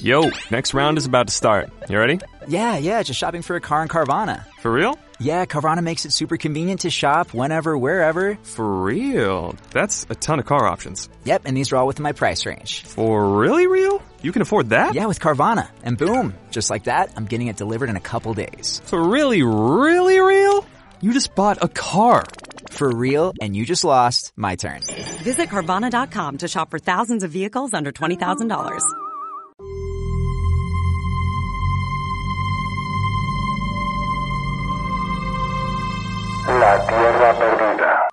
Yo, next round is about to start. You ready? Yeah, yeah, just shopping for a car in Carvana. For real? Yeah, Carvana makes it super convenient to shop whenever, wherever. For real? That's a ton of car options. Yep, and these are all within my price range. For really real? You can afford that? Yeah, with Carvana. And boom, just like that, I'm getting it delivered in a couple days. For really, really real? You just bought a car. For real, and you just lost my turn. Visit Carvana.com to shop for thousands of vehicles under $20,000. La Tierra Perdida.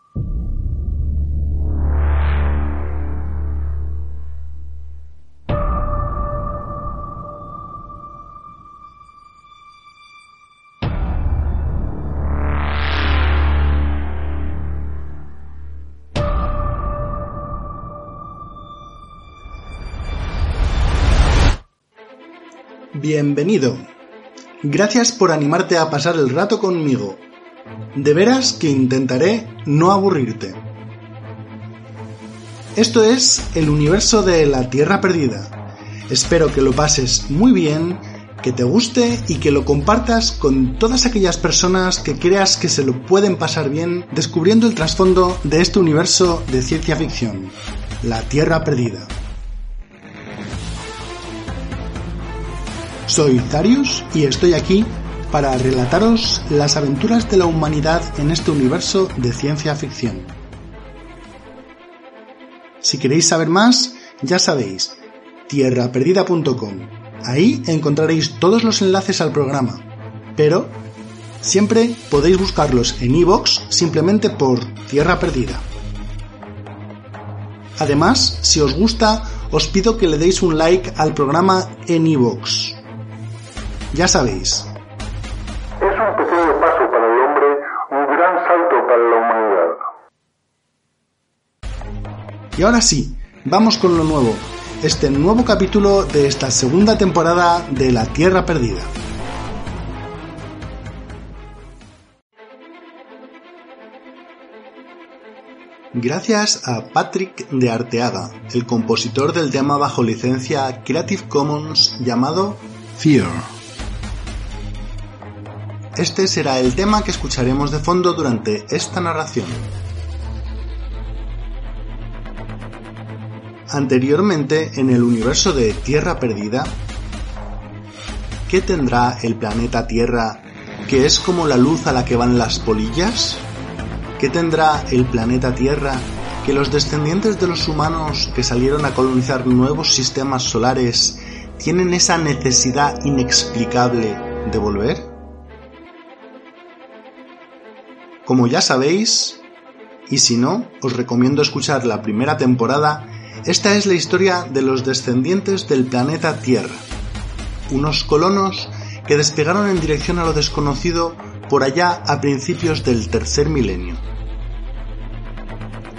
Bienvenido. Gracias por animarte a pasar el rato conmigo. De veras que intentaré no aburrirte. Esto es el universo de la Tierra Perdida. Espero que lo pases muy bien, que te guste y que lo compartas con todas aquellas personas que creas que se lo pueden pasar bien descubriendo el trasfondo de este universo de ciencia ficción, la Tierra Perdida. Soy Darius y estoy aquí para relataros las aventuras de la humanidad en este universo de ciencia ficción. Si queréis saber más, ya sabéis, tierraperdida.com. Ahí encontraréis todos los enlaces al programa, pero siempre podéis buscarlos en iVoox simplemente por Tierra Perdida. Además, si os gusta, os pido que le deis un like al programa en iVoox. Ya sabéis, Y ahora sí, vamos con lo nuevo, este nuevo capítulo de esta segunda temporada de La Tierra Perdida. Gracias a Patrick de Arteaga, el compositor del tema bajo licencia Creative Commons llamado Fear. Este será el tema que escucharemos de fondo durante esta narración. Anteriormente, en el universo de Tierra Perdida, ¿qué tendrá el planeta Tierra que es como la luz a la que van las polillas? ¿Qué tendrá el planeta Tierra que los descendientes de los humanos que salieron a colonizar nuevos sistemas solares tienen esa necesidad inexplicable de volver? Como ya sabéis, y si no, os recomiendo escuchar la primera temporada, esta es la historia de los descendientes del planeta Tierra, unos colonos que despegaron en dirección a lo desconocido por allá a principios del tercer milenio.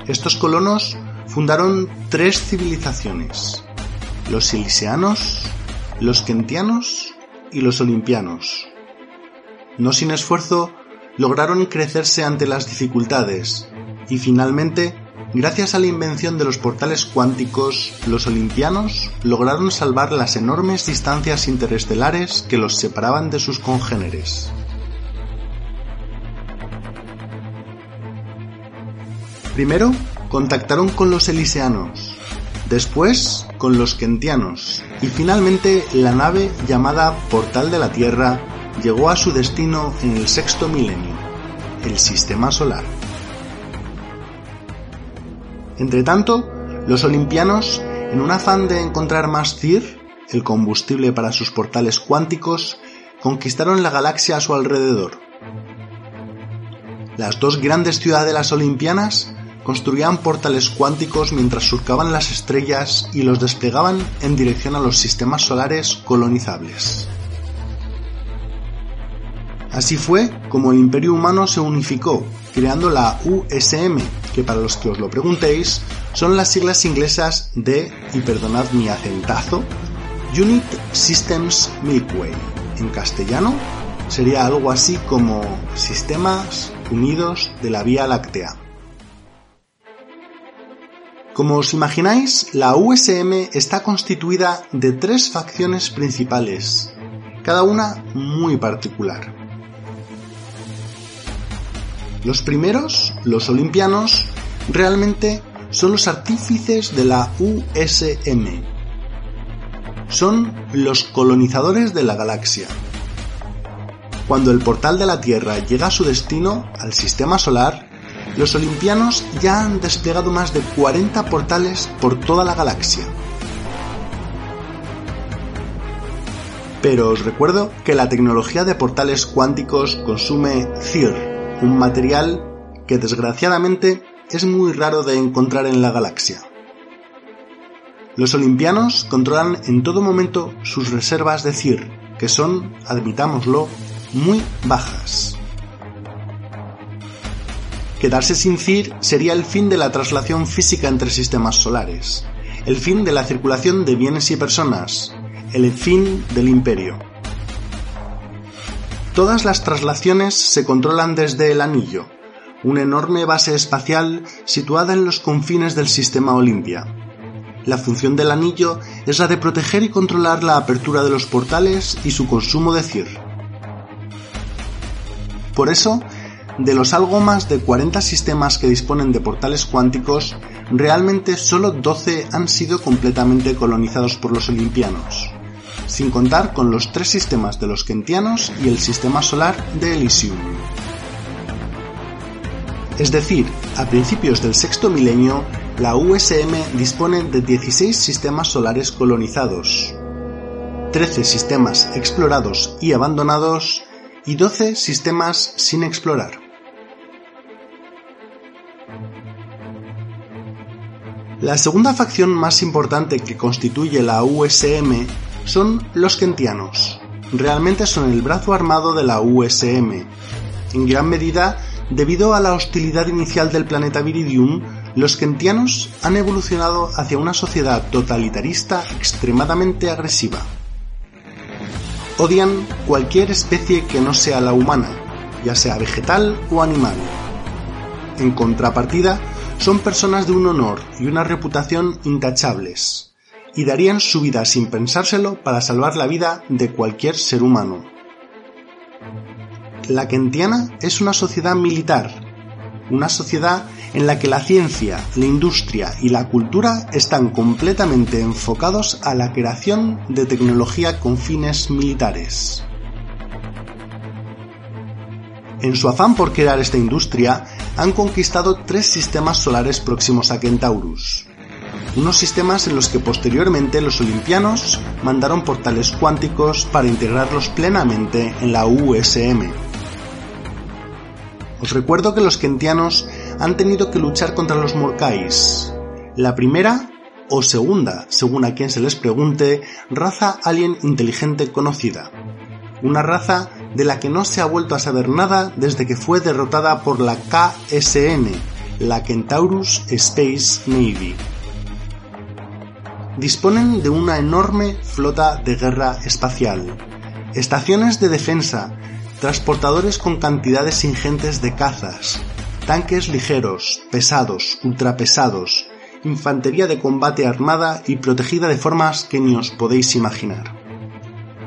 Estos colonos fundaron tres civilizaciones, los silisianos, los kentianos y los olimpianos. No sin esfuerzo, lograron crecerse ante las dificultades y finalmente, gracias a la invención de los portales cuánticos, los olimpianos lograron salvar las enormes distancias interestelares que los separaban de sus congéneres. Primero, contactaron con los eliseanos, después con los kentianos y finalmente la nave llamada Portal de la Tierra llegó a su destino en el sexto milenio, el sistema solar. Entretanto, los olimpianos, en un afán de encontrar más CIR, el combustible para sus portales cuánticos, conquistaron la galaxia a su alrededor. Las dos grandes ciudadelas olimpianas construían portales cuánticos mientras surcaban las estrellas y los desplegaban en dirección a los sistemas solares colonizables. Así fue como el imperio humano se unificó, creando la USM, que para los que os lo preguntéis, son las siglas inglesas de, y perdonad mi acentazo, Unit Systems Milkway. En castellano sería algo así como Sistemas Unidos de la Vía Láctea. Como os imagináis, la USM está constituida de tres facciones principales, cada una muy particular. Los primeros, los olimpianos, realmente son los artífices de la USM. Son los colonizadores de la galaxia. Cuando el portal de la Tierra llega a su destino, al sistema solar, los olimpianos ya han desplegado más de 40 portales por toda la galaxia. Pero os recuerdo que la tecnología de portales cuánticos consume CIR, un material que desgraciadamente es muy raro de encontrar en la galaxia. Los olimpianos controlan en todo momento sus reservas de CIR, que son, admitámoslo, muy bajas. Quedarse sin CIR sería el fin de la traslación física entre sistemas solares, el fin de la circulación de bienes y personas, el fin del imperio. Todas las traslaciones se controlan desde el Anillo, una enorme base espacial situada en los confines del sistema Olimpia. La función del anillo es la de proteger y controlar la apertura de los portales y su consumo de CIR. Por eso, de los algo más de 40 sistemas que disponen de portales cuánticos, realmente solo 12 han sido completamente colonizados por los olimpianos sin contar con los tres sistemas de los Kentianos y el sistema solar de Elysium. Es decir, a principios del sexto milenio, la USM dispone de 16 sistemas solares colonizados, 13 sistemas explorados y abandonados y 12 sistemas sin explorar. La segunda facción más importante que constituye la USM son los kentianos. Realmente son el brazo armado de la USM. En gran medida, debido a la hostilidad inicial del planeta Viridium, los kentianos han evolucionado hacia una sociedad totalitarista extremadamente agresiva. Odian cualquier especie que no sea la humana, ya sea vegetal o animal. En contrapartida, son personas de un honor y una reputación intachables y darían su vida sin pensárselo para salvar la vida de cualquier ser humano. La Kentiana es una sociedad militar, una sociedad en la que la ciencia, la industria y la cultura están completamente enfocados a la creación de tecnología con fines militares. En su afán por crear esta industria, han conquistado tres sistemas solares próximos a Kentaurus, unos sistemas en los que posteriormente los olimpianos mandaron portales cuánticos para integrarlos plenamente en la USM. Os recuerdo que los kentianos han tenido que luchar contra los Morkais, la primera o segunda, según a quien se les pregunte, raza alien inteligente conocida. Una raza de la que no se ha vuelto a saber nada desde que fue derrotada por la KSN, la Kentaurus Space Navy disponen de una enorme flota de guerra espacial, estaciones de defensa, transportadores con cantidades ingentes de cazas, tanques ligeros, pesados, ultrapesados, infantería de combate armada y protegida de formas que ni os podéis imaginar.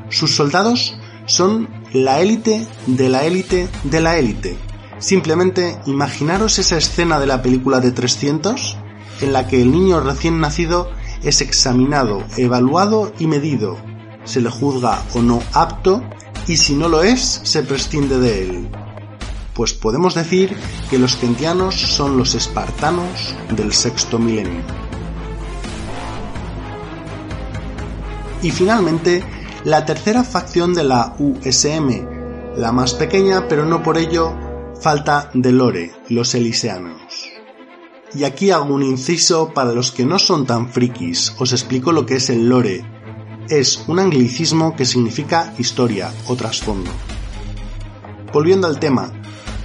Sus soldados son la élite de la élite de la élite. Simplemente imaginaros esa escena de la película de 300 en la que el niño recién nacido es examinado, evaluado y medido. Se le juzga o no apto y si no lo es, se prescinde de él. Pues podemos decir que los kentianos son los espartanos del sexto milenio. Y finalmente, la tercera facción de la USM, la más pequeña pero no por ello falta de lore, los eliseanos. Y aquí hago un inciso para los que no son tan frikis, os explico lo que es el lore. Es un anglicismo que significa historia o trasfondo. Volviendo al tema,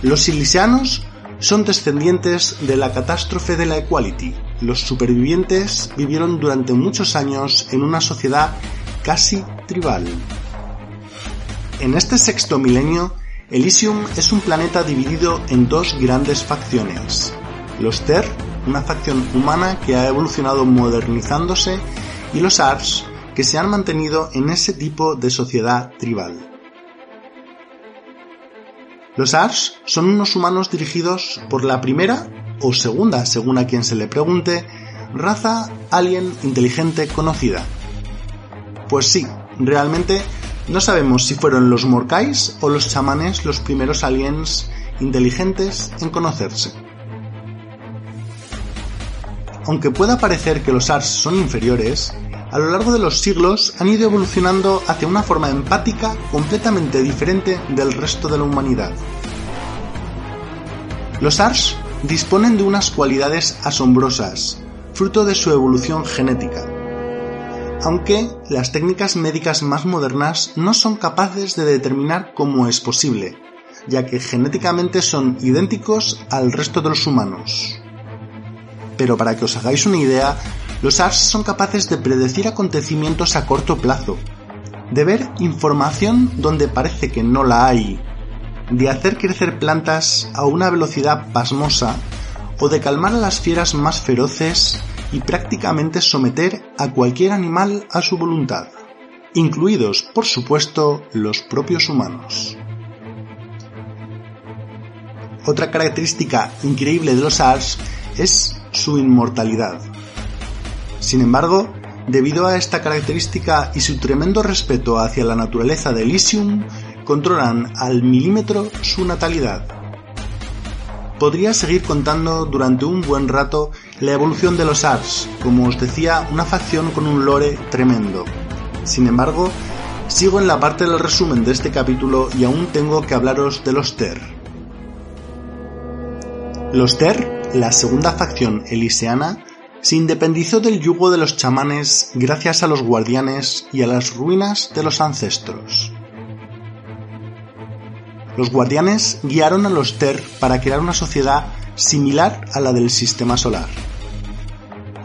los silisianos son descendientes de la catástrofe de la Equality. Los supervivientes vivieron durante muchos años en una sociedad casi tribal. En este sexto milenio, Elysium es un planeta dividido en dos grandes facciones, los Ter una facción humana que ha evolucionado modernizándose, y los Ars, que se han mantenido en ese tipo de sociedad tribal. Los Ars son unos humanos dirigidos por la primera o segunda, según a quien se le pregunte, raza alien inteligente conocida. Pues sí, realmente no sabemos si fueron los Morkais o los chamanes los primeros aliens inteligentes en conocerse. Aunque pueda parecer que los Ars son inferiores, a lo largo de los siglos han ido evolucionando hacia una forma empática completamente diferente del resto de la humanidad. Los Ars disponen de unas cualidades asombrosas, fruto de su evolución genética. Aunque las técnicas médicas más modernas no son capaces de determinar cómo es posible, ya que genéticamente son idénticos al resto de los humanos. Pero para que os hagáis una idea, los ARS son capaces de predecir acontecimientos a corto plazo, de ver información donde parece que no la hay, de hacer crecer plantas a una velocidad pasmosa o de calmar a las fieras más feroces y prácticamente someter a cualquier animal a su voluntad, incluidos, por supuesto, los propios humanos. Otra característica increíble de los ARS es su inmortalidad. Sin embargo, debido a esta característica y su tremendo respeto hacia la naturaleza de Elysium, controlan al milímetro su natalidad. Podría seguir contando durante un buen rato la evolución de los Ars, como os decía, una facción con un lore tremendo. Sin embargo, sigo en la parte del resumen de este capítulo y aún tengo que hablaros de los Ter. Los Ter, la segunda facción eliseana, se independizó del yugo de los chamanes gracias a los guardianes y a las ruinas de los ancestros. Los guardianes guiaron a los Ter para crear una sociedad similar a la del sistema solar.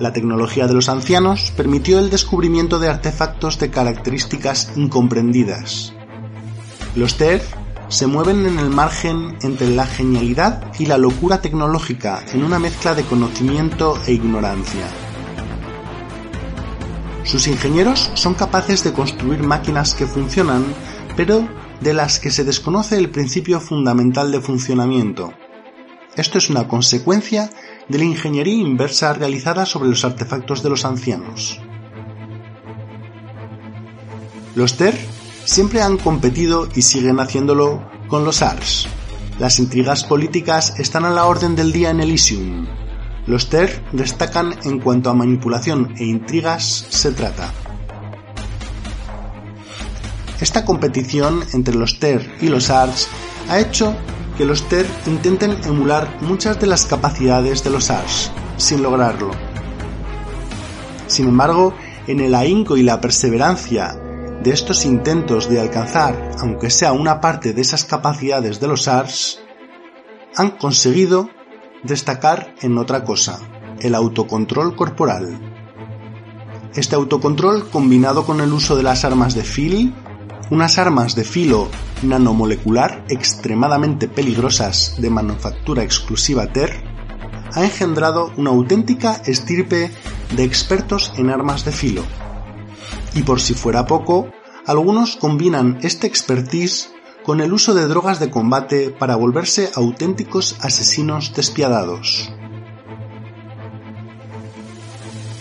La tecnología de los ancianos permitió el descubrimiento de artefactos de características incomprendidas. Los Ter se mueven en el margen entre la genialidad y la locura tecnológica en una mezcla de conocimiento e ignorancia. Sus ingenieros son capaces de construir máquinas que funcionan, pero de las que se desconoce el principio fundamental de funcionamiento. Esto es una consecuencia de la ingeniería inversa realizada sobre los artefactos de los ancianos. Los TER siempre han competido y siguen haciéndolo con los ARS. Las intrigas políticas están a la orden del día en Elysium. Los TER destacan en cuanto a manipulación e intrigas se trata. Esta competición entre los TER y los ARS ha hecho que los TER intenten emular muchas de las capacidades de los ARS, sin lograrlo. Sin embargo, en el ahínco y la perseverancia de estos intentos de alcanzar, aunque sea una parte de esas capacidades de los ARS, han conseguido destacar en otra cosa, el autocontrol corporal. Este autocontrol, combinado con el uso de las armas de Phil, unas armas de filo nanomolecular extremadamente peligrosas de manufactura exclusiva TER, ha engendrado una auténtica estirpe de expertos en armas de filo. Y por si fuera poco, algunos combinan este expertise con el uso de drogas de combate para volverse auténticos asesinos despiadados.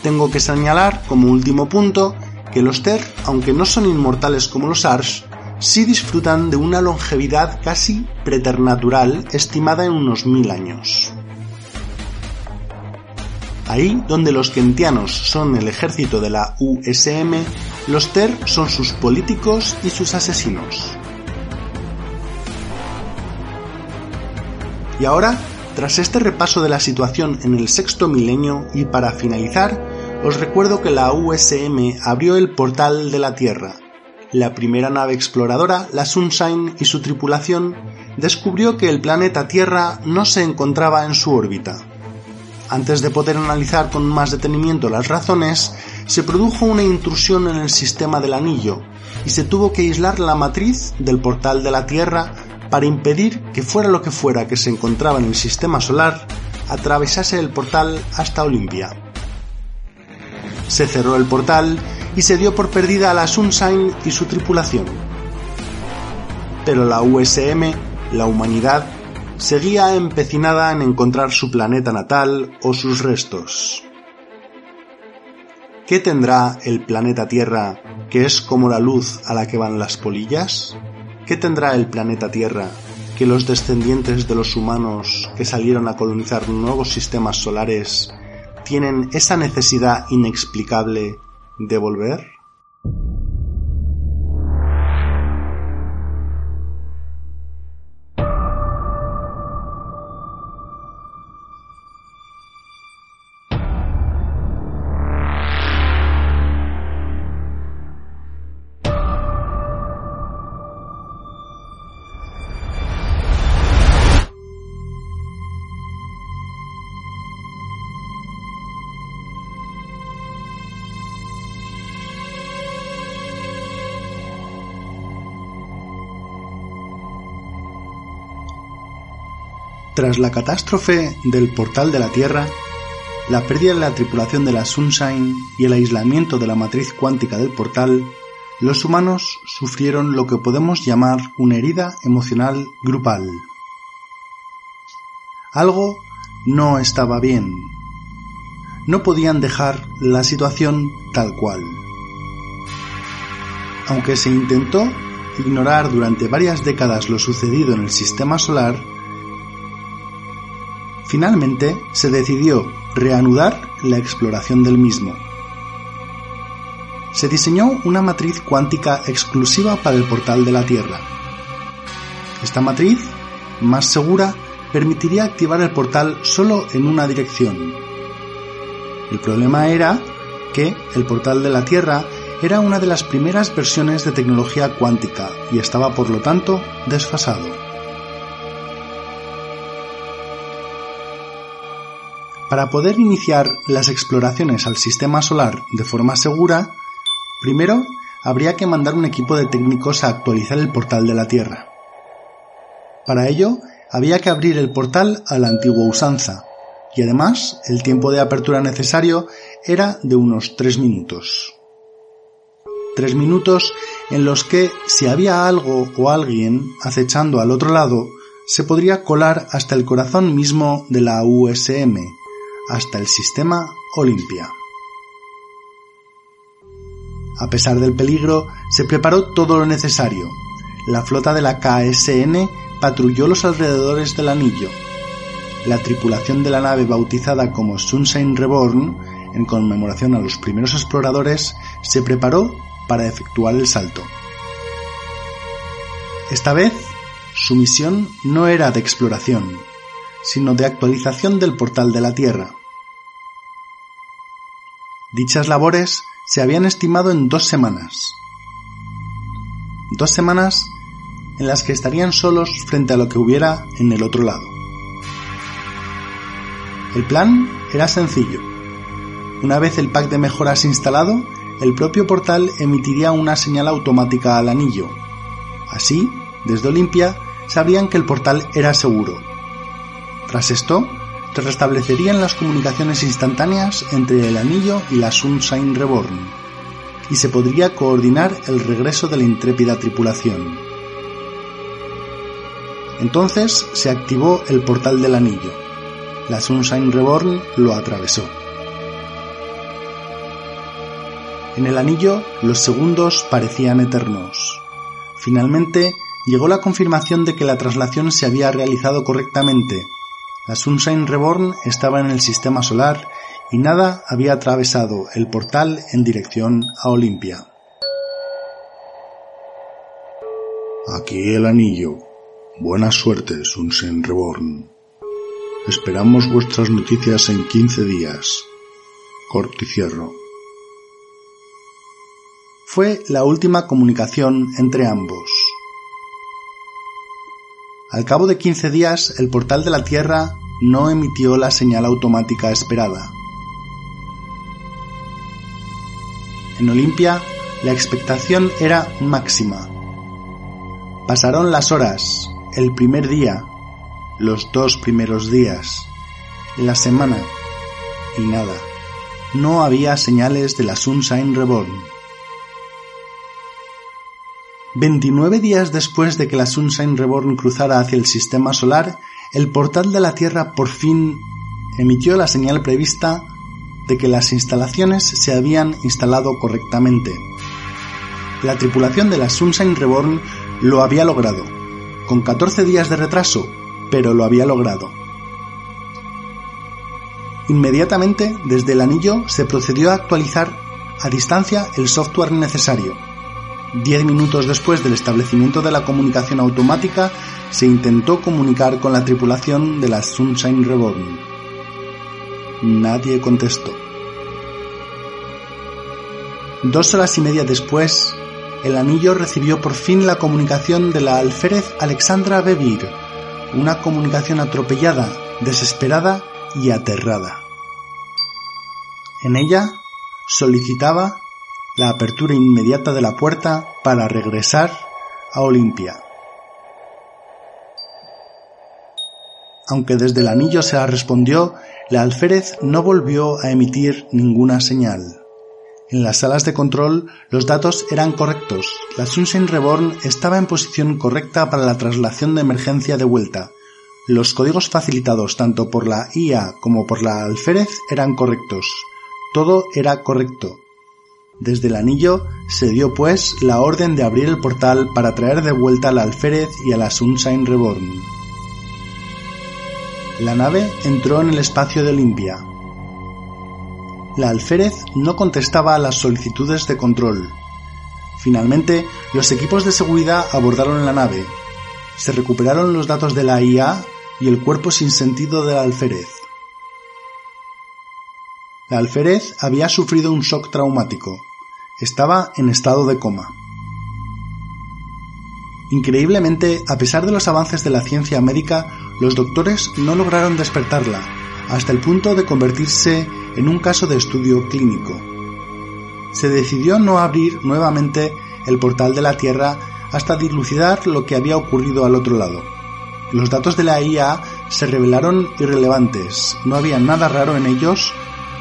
Tengo que señalar como último punto que los Ter, aunque no son inmortales como los Ars, sí disfrutan de una longevidad casi preternatural estimada en unos mil años. Ahí donde los kentianos son el ejército de la USM, los Ter son sus políticos y sus asesinos. Y ahora, tras este repaso de la situación en el sexto milenio y para finalizar, os recuerdo que la USM abrió el portal de la Tierra. La primera nave exploradora, la Sunshine y su tripulación, descubrió que el planeta Tierra no se encontraba en su órbita. Antes de poder analizar con más detenimiento las razones, se produjo una intrusión en el sistema del anillo y se tuvo que aislar la matriz del portal de la Tierra para impedir que fuera lo que fuera que se encontraba en el sistema solar atravesase el portal hasta Olimpia. Se cerró el portal y se dio por perdida a la Sunshine y su tripulación. Pero la USM, la humanidad, seguía empecinada en encontrar su planeta natal o sus restos. ¿Qué tendrá el planeta Tierra, que es como la luz a la que van las polillas? ¿Qué tendrá el planeta Tierra, que los descendientes de los humanos que salieron a colonizar nuevos sistemas solares tienen esa necesidad inexplicable de volver? Tras la catástrofe del portal de la Tierra, la pérdida de la tripulación de la Sunshine y el aislamiento de la matriz cuántica del portal, los humanos sufrieron lo que podemos llamar una herida emocional grupal. Algo no estaba bien. No podían dejar la situación tal cual. Aunque se intentó ignorar durante varias décadas lo sucedido en el sistema solar, Finalmente se decidió reanudar la exploración del mismo. Se diseñó una matriz cuántica exclusiva para el portal de la Tierra. Esta matriz, más segura, permitiría activar el portal solo en una dirección. El problema era que el portal de la Tierra era una de las primeras versiones de tecnología cuántica y estaba por lo tanto desfasado. Para poder iniciar las exploraciones al sistema solar de forma segura, primero habría que mandar un equipo de técnicos a actualizar el portal de la Tierra. Para ello, había que abrir el portal a la antigua usanza, y además el tiempo de apertura necesario era de unos tres minutos. Tres minutos en los que, si había algo o alguien acechando al otro lado, se podría colar hasta el corazón mismo de la USM, hasta el sistema Olimpia. A pesar del peligro, se preparó todo lo necesario. La flota de la KSN patrulló los alrededores del anillo. La tripulación de la nave bautizada como Sunshine Reborn, en conmemoración a los primeros exploradores, se preparó para efectuar el salto. Esta vez, su misión no era de exploración, sino de actualización del portal de la Tierra. Dichas labores se habían estimado en dos semanas. Dos semanas en las que estarían solos frente a lo que hubiera en el otro lado. El plan era sencillo. Una vez el pack de mejoras instalado, el propio portal emitiría una señal automática al anillo. Así, desde Olimpia, sabrían que el portal era seguro. Tras esto, se restablecerían las comunicaciones instantáneas entre el anillo y la Sunshine Reborn, y se podría coordinar el regreso de la intrépida tripulación. Entonces se activó el portal del anillo. La Sunshine Reborn lo atravesó. En el anillo los segundos parecían eternos. Finalmente llegó la confirmación de que la traslación se había realizado correctamente la Sunshine Reborn estaba en el sistema solar y nada había atravesado el portal en dirección a Olimpia. Aquí el anillo. Buena suerte, Sunshine Reborn. Esperamos vuestras noticias en quince días. Corticierro. Fue la última comunicación entre ambos. Al cabo de 15 días, el portal de la Tierra no emitió la señal automática esperada. En Olimpia, la expectación era máxima. Pasaron las horas, el primer día, los dos primeros días, la semana. Y nada. No había señales de la Sunshine Reborn. 29 días después de que la Sunshine Reborn cruzara hacia el sistema solar, el portal de la Tierra por fin emitió la señal prevista de que las instalaciones se habían instalado correctamente. La tripulación de la Sunshine Reborn lo había logrado, con 14 días de retraso, pero lo había logrado. Inmediatamente, desde el anillo, se procedió a actualizar a distancia el software necesario. Diez minutos después del establecimiento de la comunicación automática, se intentó comunicar con la tripulación de la Sunshine Reborn. Nadie contestó. Dos horas y media después, el anillo recibió por fin la comunicación de la alférez Alexandra Bevir, una comunicación atropellada, desesperada y aterrada. En ella solicitaba la apertura inmediata de la puerta para regresar a Olimpia. Aunque desde el anillo se la respondió, la alférez no volvió a emitir ninguna señal. En las salas de control los datos eran correctos. La Sunshine Reborn estaba en posición correcta para la traslación de emergencia de vuelta. Los códigos facilitados tanto por la IA como por la alférez eran correctos. Todo era correcto. Desde el anillo se dio pues la orden de abrir el portal para traer de vuelta al alférez y a la Sunshine Reborn. La nave entró en el espacio de Olimpia. La alférez no contestaba a las solicitudes de control. Finalmente, los equipos de seguridad abordaron la nave. Se recuperaron los datos de la IA y el cuerpo sin sentido del alférez. La alférez había sufrido un shock traumático. Estaba en estado de coma. Increíblemente, a pesar de los avances de la ciencia médica, los doctores no lograron despertarla, hasta el punto de convertirse en un caso de estudio clínico. Se decidió no abrir nuevamente el portal de la Tierra hasta dilucidar lo que había ocurrido al otro lado. Los datos de la IA se revelaron irrelevantes, no había nada raro en ellos,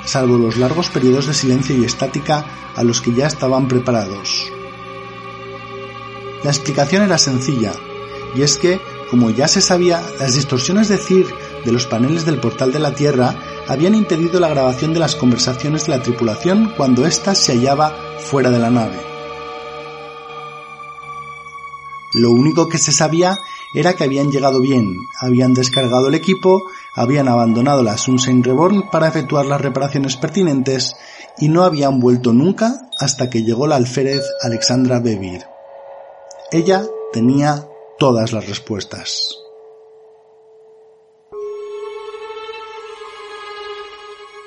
salvo los largos periodos de silencio y estática a los que ya estaban preparados. La explicación era sencilla, y es que, como ya se sabía, las distorsiones de CIR de los paneles del portal de la Tierra habían impedido la grabación de las conversaciones de la tripulación cuando ésta se hallaba fuera de la nave. Lo único que se sabía era que habían llegado bien, habían descargado el equipo, habían abandonado la Sunshine Reborn para efectuar las reparaciones pertinentes y no habían vuelto nunca hasta que llegó la alférez Alexandra Bevir. Ella tenía todas las respuestas.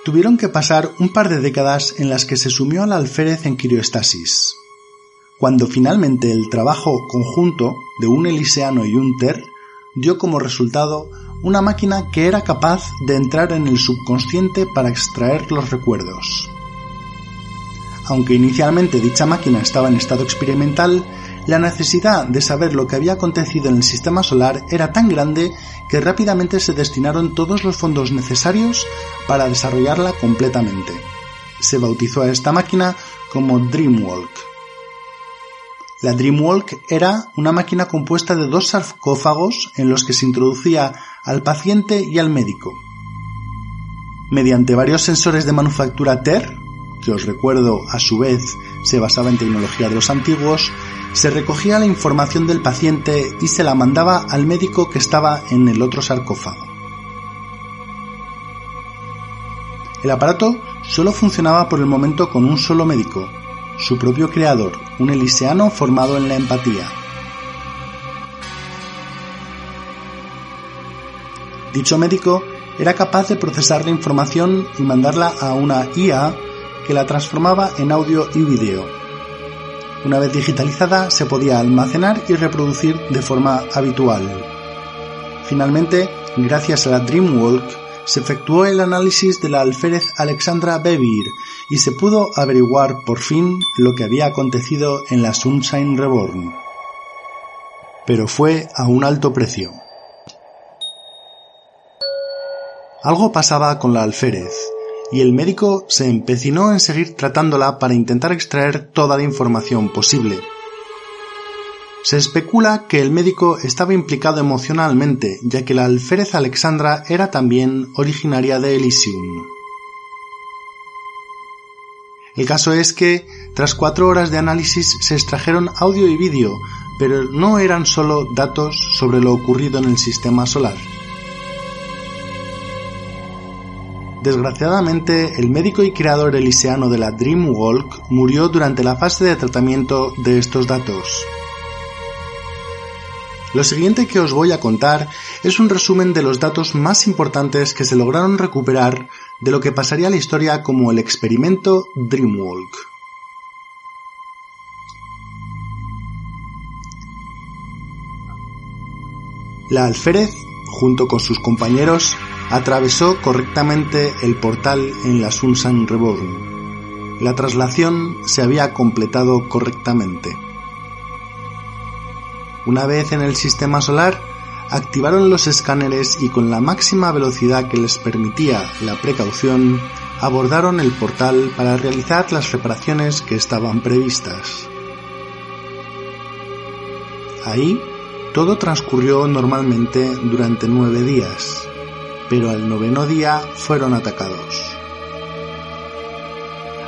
Tuvieron que pasar un par de décadas en las que se sumió al alférez en crioestasis. Cuando finalmente el trabajo conjunto de un eliseano y un ter dio como resultado una máquina que era capaz de entrar en el subconsciente para extraer los recuerdos. Aunque inicialmente dicha máquina estaba en estado experimental, la necesidad de saber lo que había acontecido en el sistema solar era tan grande que rápidamente se destinaron todos los fondos necesarios para desarrollarla completamente. Se bautizó a esta máquina como Dreamwalk. La Dreamwalk era una máquina compuesta de dos sarcófagos en los que se introducía al paciente y al médico. Mediante varios sensores de manufactura TER, que os recuerdo a su vez se basaba en tecnología de los antiguos, se recogía la información del paciente y se la mandaba al médico que estaba en el otro sarcófago. El aparato solo funcionaba por el momento con un solo médico, su propio creador, un eliseano formado en la empatía. Dicho médico era capaz de procesar la información y mandarla a una IA que la transformaba en audio y vídeo, una vez digitalizada se podía almacenar y reproducir de forma habitual. Finalmente, gracias a la Dreamwalk, se efectuó el análisis de la alférez Alexandra Bevir y se pudo averiguar por fin lo que había acontecido en la Sunshine Reborn. Pero fue a un alto precio. Algo pasaba con la alférez, y el médico se empecinó en seguir tratándola para intentar extraer toda la información posible. Se especula que el médico estaba implicado emocionalmente, ya que la alférez Alexandra era también originaria de Elysium. El caso es que, tras cuatro horas de análisis, se extrajeron audio y vídeo, pero no eran solo datos sobre lo ocurrido en el sistema solar. Desgraciadamente, el médico y creador eliseano de la Dreamwalk murió durante la fase de tratamiento de estos datos. Lo siguiente que os voy a contar es un resumen de los datos más importantes que se lograron recuperar de lo que pasaría a la historia como el experimento Dreamwalk. La alférez, junto con sus compañeros, atravesó correctamente el portal en la Sunsan Reborn. La traslación se había completado correctamente. Una vez en el sistema solar, activaron los escáneres y con la máxima velocidad que les permitía la precaución, abordaron el portal para realizar las reparaciones que estaban previstas. Ahí, todo transcurrió normalmente durante nueve días, pero al noveno día fueron atacados.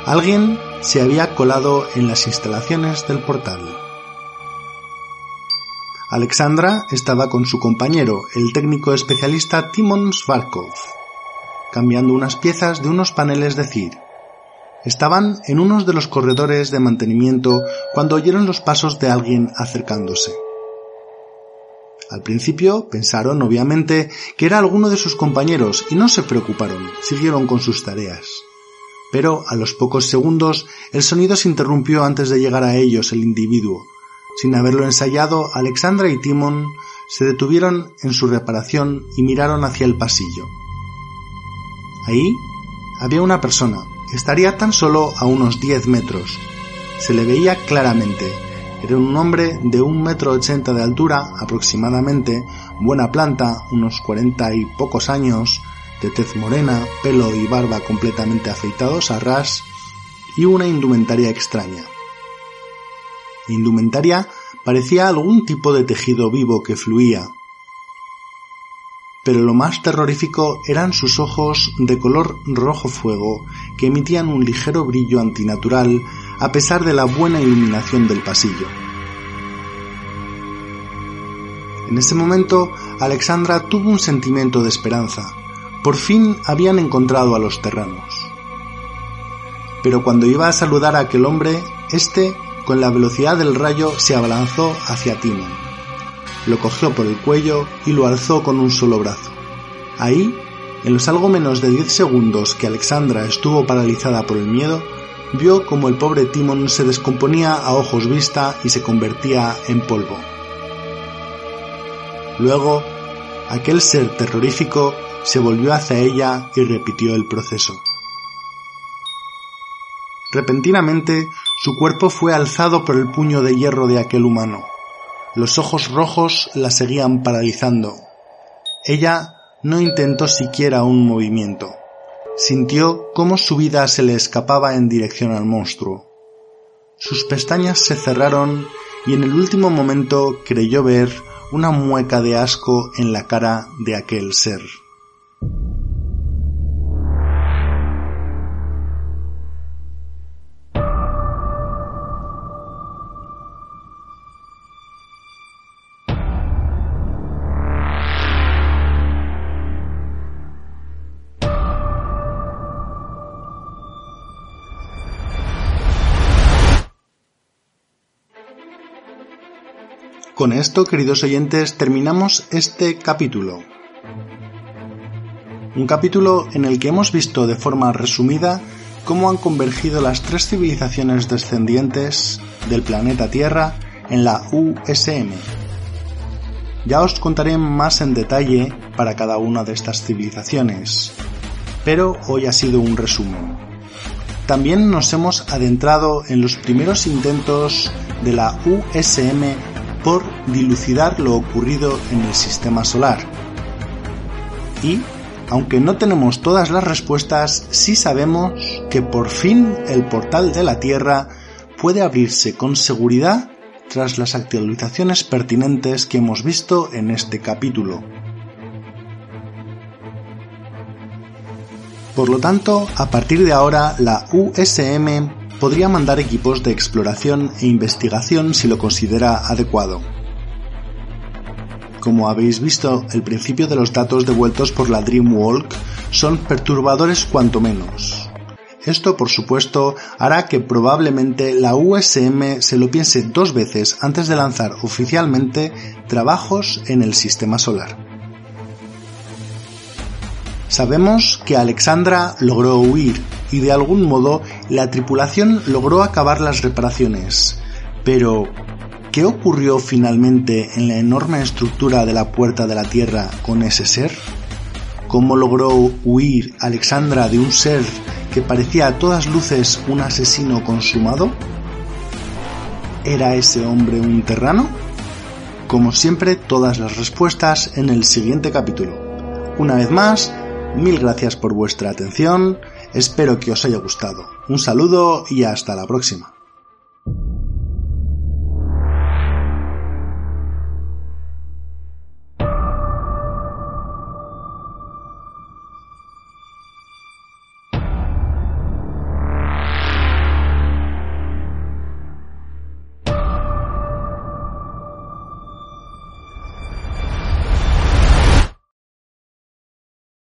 Alguien se había colado en las instalaciones del portal. Alexandra estaba con su compañero, el técnico especialista Timon Svarkov, cambiando unas piezas de unos paneles de CIR. Estaban en uno de los corredores de mantenimiento cuando oyeron los pasos de alguien acercándose. Al principio pensaron, obviamente, que era alguno de sus compañeros y no se preocuparon, siguieron con sus tareas. Pero a los pocos segundos el sonido se interrumpió antes de llegar a ellos el individuo, sin haberlo ensayado, Alexandra y Timon se detuvieron en su reparación y miraron hacia el pasillo. Ahí había una persona. Estaría tan solo a unos 10 metros. Se le veía claramente. Era un hombre de un metro ochenta de altura aproximadamente, buena planta, unos cuarenta y pocos años, de tez morena, pelo y barba completamente afeitados a ras y una indumentaria extraña indumentaria parecía algún tipo de tejido vivo que fluía. Pero lo más terrorífico eran sus ojos de color rojo fuego que emitían un ligero brillo antinatural a pesar de la buena iluminación del pasillo. En ese momento, Alexandra tuvo un sentimiento de esperanza. Por fin habían encontrado a los terranos. Pero cuando iba a saludar a aquel hombre, éste con la velocidad del rayo se abalanzó hacia Timon. Lo cogió por el cuello y lo alzó con un solo brazo. Ahí, en los algo menos de diez segundos que Alexandra estuvo paralizada por el miedo, vio como el pobre Timon se descomponía a ojos vista y se convertía en polvo. Luego, aquel ser terrorífico se volvió hacia ella y repitió el proceso. Repentinamente su cuerpo fue alzado por el puño de hierro de aquel humano. Los ojos rojos la seguían paralizando. Ella no intentó siquiera un movimiento. Sintió cómo su vida se le escapaba en dirección al monstruo. Sus pestañas se cerraron y en el último momento creyó ver una mueca de asco en la cara de aquel ser. Con esto, queridos oyentes, terminamos este capítulo. Un capítulo en el que hemos visto de forma resumida cómo han convergido las tres civilizaciones descendientes del planeta Tierra en la USM. Ya os contaré más en detalle para cada una de estas civilizaciones, pero hoy ha sido un resumen. También nos hemos adentrado en los primeros intentos de la USM por dilucidar lo ocurrido en el sistema solar. Y, aunque no tenemos todas las respuestas, sí sabemos que por fin el portal de la Tierra puede abrirse con seguridad tras las actualizaciones pertinentes que hemos visto en este capítulo. Por lo tanto, a partir de ahora, la USM podría mandar equipos de exploración e investigación si lo considera adecuado. Como habéis visto, el principio de los datos devueltos por la Dreamwalk son perturbadores cuanto menos. Esto, por supuesto, hará que probablemente la USM se lo piense dos veces antes de lanzar oficialmente trabajos en el sistema solar. Sabemos que Alexandra logró huir y de algún modo la tripulación logró acabar las reparaciones. Pero, ¿qué ocurrió finalmente en la enorme estructura de la puerta de la Tierra con ese ser? ¿Cómo logró huir Alexandra de un ser que parecía a todas luces un asesino consumado? ¿Era ese hombre un terrano? Como siempre, todas las respuestas en el siguiente capítulo. Una vez más, mil gracias por vuestra atención, espero que os haya gustado. Un saludo y hasta la próxima.